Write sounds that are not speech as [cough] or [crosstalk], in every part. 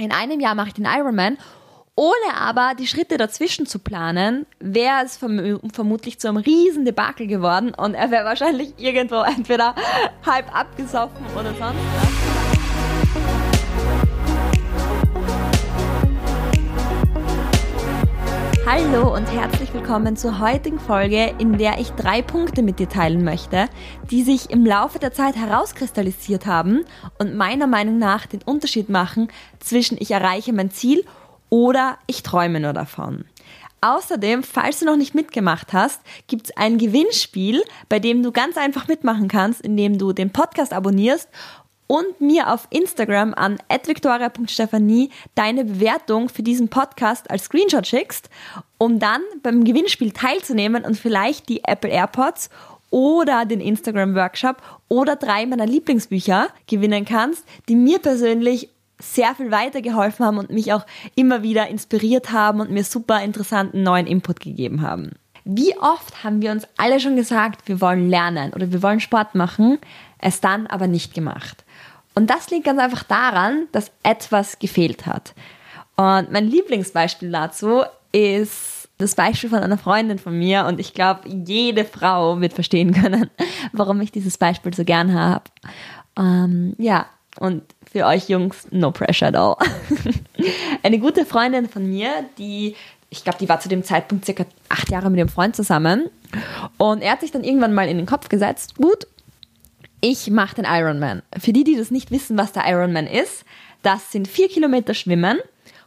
in einem Jahr mache ich den Ironman. Ohne aber die Schritte dazwischen zu planen, wäre es verm vermutlich zu einem riesen Debakel geworden und er wäre wahrscheinlich irgendwo entweder halb abgesoffen oder sonst was. Hallo und herzlich willkommen zur heutigen Folge, in der ich drei Punkte mit dir teilen möchte, die sich im Laufe der Zeit herauskristallisiert haben und meiner Meinung nach den Unterschied machen zwischen ich erreiche mein Ziel oder ich träume nur davon. Außerdem, falls du noch nicht mitgemacht hast, gibt es ein Gewinnspiel, bei dem du ganz einfach mitmachen kannst, indem du den Podcast abonnierst und mir auf Instagram an @victoria.stephanie deine Bewertung für diesen Podcast als Screenshot schickst, um dann beim Gewinnspiel teilzunehmen und vielleicht die Apple AirPods oder den Instagram Workshop oder drei meiner Lieblingsbücher gewinnen kannst, die mir persönlich sehr viel weitergeholfen haben und mich auch immer wieder inspiriert haben und mir super interessanten neuen Input gegeben haben. Wie oft haben wir uns alle schon gesagt, wir wollen lernen oder wir wollen Sport machen, es dann aber nicht gemacht. Und das liegt ganz einfach daran, dass etwas gefehlt hat. Und mein Lieblingsbeispiel dazu ist das Beispiel von einer Freundin von mir und ich glaube, jede Frau wird verstehen [laughs] können, warum ich dieses Beispiel so gern habe. Ähm, ja, und für euch Jungs, no pressure at all. [laughs] Eine gute Freundin von mir, die, ich glaube, die war zu dem Zeitpunkt circa acht Jahre mit ihrem Freund zusammen und er hat sich dann irgendwann mal in den Kopf gesetzt, gut, ich mache den Ironman. Für die, die das nicht wissen, was der Ironman ist, das sind vier Kilometer Schwimmen,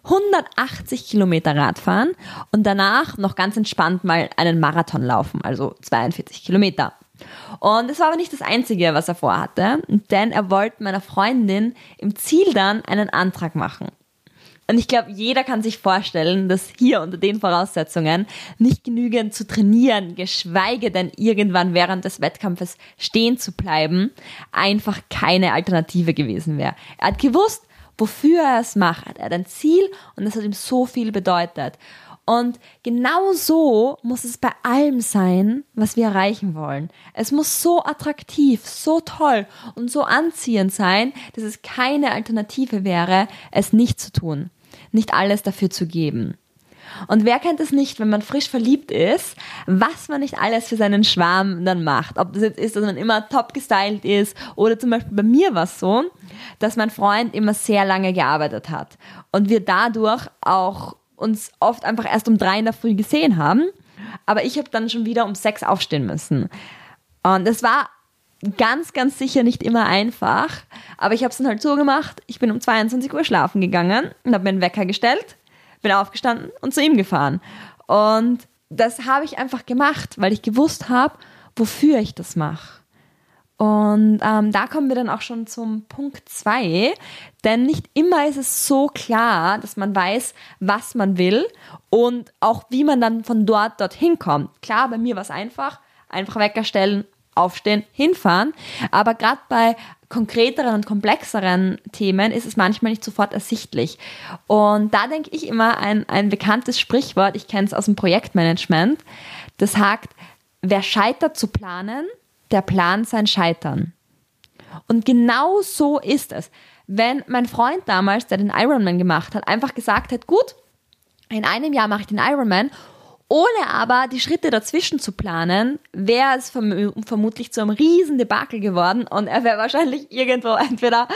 180 Kilometer Radfahren und danach noch ganz entspannt mal einen Marathon laufen, also 42 Kilometer. Und es war aber nicht das Einzige, was er vorhatte, denn er wollte meiner Freundin im Ziel dann einen Antrag machen. Und ich glaube, jeder kann sich vorstellen, dass hier unter den Voraussetzungen nicht genügend zu trainieren, geschweige denn irgendwann während des Wettkampfes stehen zu bleiben, einfach keine Alternative gewesen wäre. Er hat gewusst, wofür er es macht. Er hat ein Ziel und das hat ihm so viel bedeutet. Und genau so muss es bei allem sein, was wir erreichen wollen. Es muss so attraktiv, so toll und so anziehend sein, dass es keine Alternative wäre, es nicht zu tun. Nicht alles dafür zu geben. Und wer kennt es nicht, wenn man frisch verliebt ist, was man nicht alles für seinen Schwarm dann macht. Ob das jetzt ist, dass man immer top gestylt ist oder zum Beispiel bei mir war es so, dass mein Freund immer sehr lange gearbeitet hat und wir dadurch auch uns oft einfach erst um drei in der Früh gesehen haben. Aber ich habe dann schon wieder um sechs aufstehen müssen. Und es war ganz, ganz sicher nicht immer einfach. Aber ich habe es dann halt so gemacht. Ich bin um 22 Uhr schlafen gegangen und habe mir einen Wecker gestellt, bin aufgestanden und zu ihm gefahren. Und das habe ich einfach gemacht, weil ich gewusst habe, wofür ich das mache. Und ähm, da kommen wir dann auch schon zum Punkt zwei, denn nicht immer ist es so klar, dass man weiß, was man will und auch wie man dann von dort dorthin kommt. Klar, bei mir war es einfach, einfach Wecker stellen, aufstehen, hinfahren, aber gerade bei konkreteren und komplexeren Themen ist es manchmal nicht sofort ersichtlich. Und da denke ich immer ein, ein bekanntes Sprichwort, ich kenne es aus dem Projektmanagement, das sagt, wer scheitert zu planen, der plant sein Scheitern. Und genau so ist es. Wenn mein Freund damals, der den Ironman gemacht hat, einfach gesagt hat, gut, in einem Jahr mache ich den Ironman, ohne aber die Schritte dazwischen zu planen, wäre es verm vermutlich zu einem riesen Debakel geworden und er wäre wahrscheinlich irgendwo entweder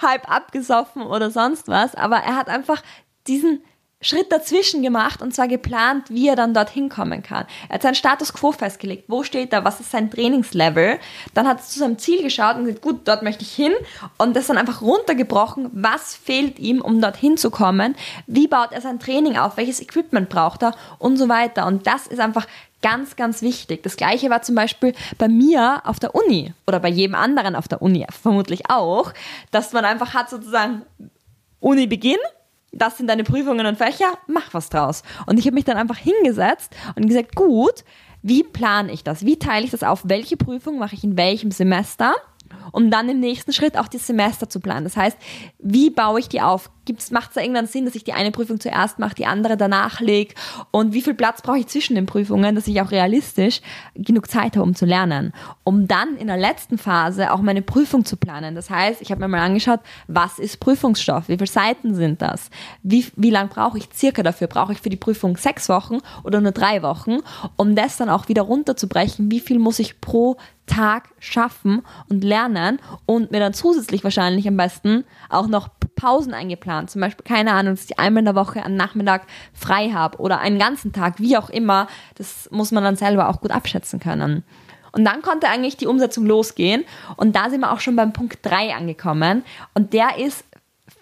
halb abgesoffen oder sonst was, aber er hat einfach diesen Schritt dazwischen gemacht und zwar geplant, wie er dann dorthin kommen kann. Er hat seinen Status quo festgelegt. Wo steht er? Was ist sein Trainingslevel? Dann hat er zu seinem Ziel geschaut und gesagt, gut, dort möchte ich hin und das dann einfach runtergebrochen. Was fehlt ihm, um dorthin zu kommen? Wie baut er sein Training auf? Welches Equipment braucht er? Und so weiter. Und das ist einfach ganz, ganz wichtig. Das gleiche war zum Beispiel bei mir auf der Uni oder bei jedem anderen auf der Uni vermutlich auch, dass man einfach hat sozusagen Uni Beginn das sind deine Prüfungen und Fächer, mach was draus. Und ich habe mich dann einfach hingesetzt und gesagt, gut, wie plane ich das? Wie teile ich das auf? Welche Prüfung mache ich in welchem Semester? Um dann im nächsten Schritt auch das Semester zu planen. Das heißt, wie baue ich die auf? Macht es da irgendeinen Sinn, dass ich die eine Prüfung zuerst mache, die andere danach lege? Und wie viel Platz brauche ich zwischen den Prüfungen, dass ich auch realistisch genug Zeit habe, um zu lernen? Um dann in der letzten Phase auch meine Prüfung zu planen. Das heißt, ich habe mir mal angeschaut, was ist Prüfungsstoff? Wie viele Seiten sind das? Wie, wie lang brauche ich circa dafür? Brauche ich für die Prüfung sechs Wochen oder nur drei Wochen? Um das dann auch wieder runterzubrechen, wie viel muss ich pro Tag schaffen und lernen und mir dann zusätzlich wahrscheinlich am besten auch noch Pausen eingeplant. Zum Beispiel, keine Ahnung, dass ich einmal in der Woche am Nachmittag frei habe oder einen ganzen Tag, wie auch immer. Das muss man dann selber auch gut abschätzen können. Und dann konnte eigentlich die Umsetzung losgehen. Und da sind wir auch schon beim Punkt 3 angekommen. Und der ist,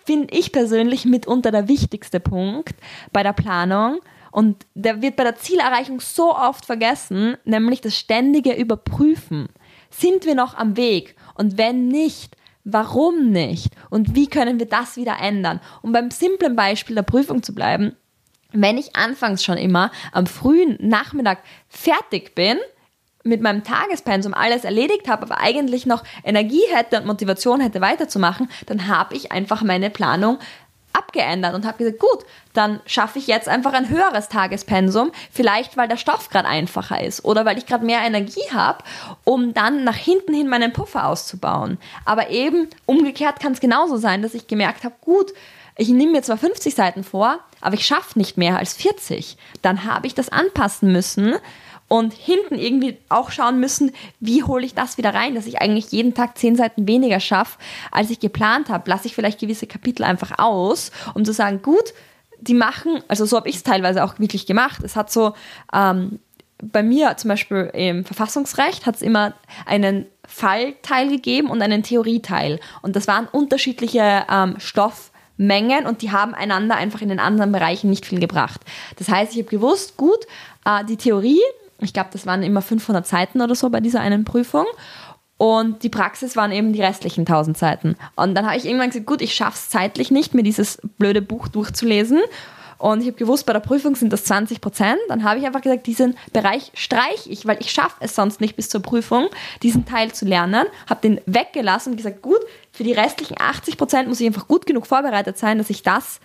finde ich persönlich, mitunter der wichtigste Punkt bei der Planung. Und der wird bei der Zielerreichung so oft vergessen, nämlich das ständige Überprüfen. Sind wir noch am Weg? Und wenn nicht, warum nicht? Und wie können wir das wieder ändern? Um beim simplen Beispiel der Prüfung zu bleiben, wenn ich anfangs schon immer am frühen Nachmittag fertig bin, mit meinem Tagespensum alles erledigt habe, aber eigentlich noch Energie hätte und Motivation hätte weiterzumachen, dann habe ich einfach meine Planung abgeändert und habe gesagt, gut, dann schaffe ich jetzt einfach ein höheres Tagespensum, vielleicht weil der Stoff gerade einfacher ist oder weil ich gerade mehr Energie habe, um dann nach hinten hin meinen Puffer auszubauen. Aber eben umgekehrt kann es genauso sein, dass ich gemerkt habe, gut, ich nehme mir zwar 50 Seiten vor, aber ich schaffe nicht mehr als 40. Dann habe ich das anpassen müssen und hinten irgendwie auch schauen müssen, wie hole ich das wieder rein, dass ich eigentlich jeden Tag zehn Seiten weniger schaffe, als ich geplant habe. Lasse ich vielleicht gewisse Kapitel einfach aus, um zu sagen, gut, die machen, also so habe ich es teilweise auch wirklich gemacht. Es hat so ähm, bei mir zum Beispiel im Verfassungsrecht hat es immer einen Fallteil gegeben und einen Theorieteil. Und das waren unterschiedliche ähm, Stoffmengen und die haben einander einfach in den anderen Bereichen nicht viel gebracht. Das heißt, ich habe gewusst, gut, äh, die Theorie ich glaube, das waren immer 500 Seiten oder so bei dieser einen Prüfung. Und die Praxis waren eben die restlichen 1000 Seiten. Und dann habe ich irgendwann gesagt, gut, ich schaffe es zeitlich nicht, mir dieses blöde Buch durchzulesen. Und ich habe gewusst, bei der Prüfung sind das 20 Prozent. Dann habe ich einfach gesagt, diesen Bereich streiche ich, weil ich schaffe es sonst nicht bis zur Prüfung, diesen Teil zu lernen. Habe den weggelassen und gesagt, gut, für die restlichen 80 Prozent muss ich einfach gut genug vorbereitet sein, dass ich das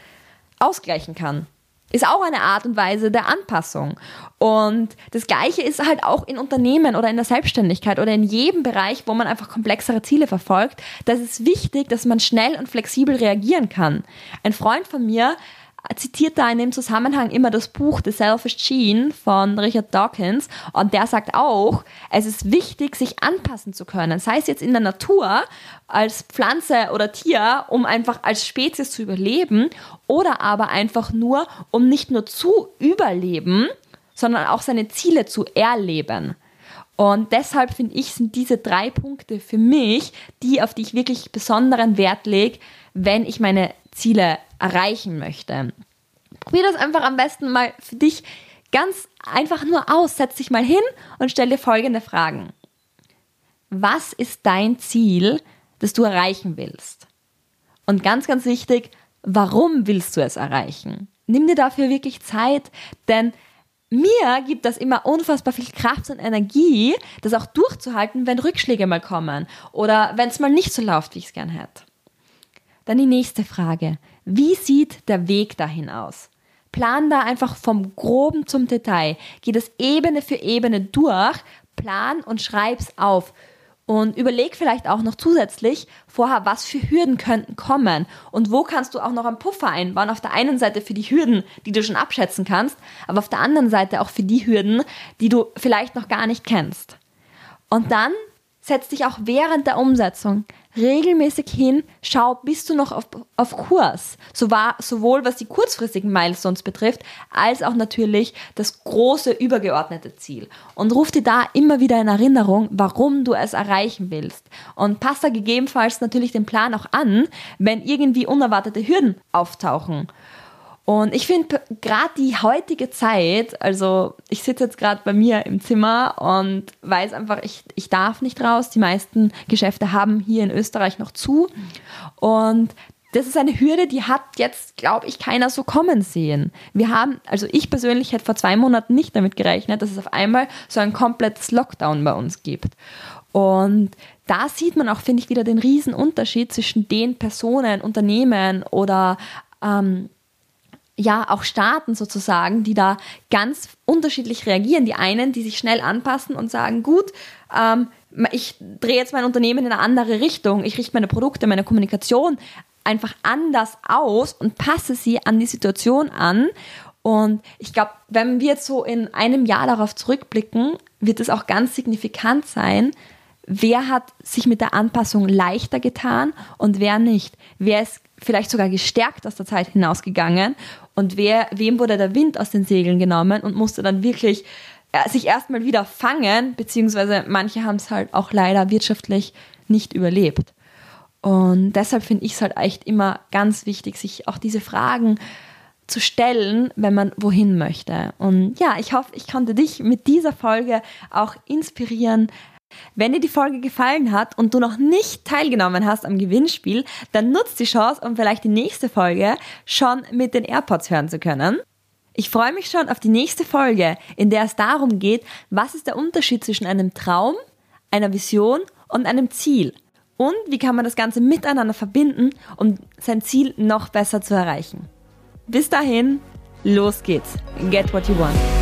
ausgleichen kann ist auch eine Art und Weise der Anpassung. Und das Gleiche ist halt auch in Unternehmen oder in der Selbstständigkeit oder in jedem Bereich, wo man einfach komplexere Ziele verfolgt. Das ist wichtig, dass man schnell und flexibel reagieren kann. Ein Freund von mir zitiert da in dem Zusammenhang immer das Buch The Selfish Gene von Richard Dawkins und der sagt auch, es ist wichtig, sich anpassen zu können, sei es jetzt in der Natur als Pflanze oder Tier, um einfach als Spezies zu überleben oder aber einfach nur, um nicht nur zu überleben, sondern auch seine Ziele zu erleben. Und deshalb finde ich, sind diese drei Punkte für mich die, auf die ich wirklich besonderen Wert lege, wenn ich meine Ziele erreichen möchte. Probier das einfach am besten mal für dich ganz einfach nur aus. Setz dich mal hin und stell dir folgende Fragen. Was ist dein Ziel, das du erreichen willst? Und ganz, ganz wichtig, warum willst du es erreichen? Nimm dir dafür wirklich Zeit, denn mir gibt das immer unfassbar viel Kraft und Energie, das auch durchzuhalten, wenn Rückschläge mal kommen oder wenn es mal nicht so läuft, wie ich es gern hätte. Dann die nächste Frage. Wie sieht der Weg dahin aus? Plan da einfach vom Groben zum Detail. Geh das Ebene für Ebene durch, plan und schreib's auf. Und überleg vielleicht auch noch zusätzlich vorher, was für Hürden könnten kommen und wo kannst du auch noch einen Puffer einbauen. Auf der einen Seite für die Hürden, die du schon abschätzen kannst, aber auf der anderen Seite auch für die Hürden, die du vielleicht noch gar nicht kennst. Und dann setz dich auch während der Umsetzung regelmäßig hin, schau, bist du noch auf, auf Kurs. So war, sowohl was die kurzfristigen Milestones betrifft, als auch natürlich das große übergeordnete Ziel. Und ruf dir da immer wieder in Erinnerung, warum du es erreichen willst. Und passt da gegebenenfalls natürlich den Plan auch an, wenn irgendwie unerwartete Hürden auftauchen. Und ich finde gerade die heutige Zeit, also ich sitze jetzt gerade bei mir im Zimmer und weiß einfach, ich, ich darf nicht raus. Die meisten Geschäfte haben hier in Österreich noch zu. Und das ist eine Hürde, die hat jetzt, glaube ich, keiner so kommen sehen. Wir haben, also ich persönlich hätte vor zwei Monaten nicht damit gerechnet, dass es auf einmal so ein komplettes Lockdown bei uns gibt. Und da sieht man auch, finde ich, wieder den Unterschied zwischen den Personen, Unternehmen oder ähm, ja auch Staaten sozusagen, die da ganz unterschiedlich reagieren. Die einen, die sich schnell anpassen und sagen, gut, ähm, ich drehe jetzt mein Unternehmen in eine andere Richtung, ich richte meine Produkte, meine Kommunikation einfach anders aus und passe sie an die Situation an. Und ich glaube, wenn wir jetzt so in einem Jahr darauf zurückblicken, wird es auch ganz signifikant sein, wer hat sich mit der Anpassung leichter getan und wer nicht. Wer ist vielleicht sogar gestärkt aus der Zeit hinausgegangen und wer, wem wurde der Wind aus den Segeln genommen und musste dann wirklich äh, sich erstmal wieder fangen, beziehungsweise manche haben es halt auch leider wirtschaftlich nicht überlebt. Und deshalb finde ich es halt echt immer ganz wichtig, sich auch diese Fragen zu stellen, wenn man wohin möchte. Und ja, ich hoffe, ich konnte dich mit dieser Folge auch inspirieren. Wenn dir die Folge gefallen hat und du noch nicht teilgenommen hast am Gewinnspiel, dann nutzt die Chance, um vielleicht die nächste Folge schon mit den AirPods hören zu können. Ich freue mich schon auf die nächste Folge, in der es darum geht, was ist der Unterschied zwischen einem Traum, einer Vision und einem Ziel und wie kann man das Ganze miteinander verbinden, um sein Ziel noch besser zu erreichen. Bis dahin, los geht's. Get what you want.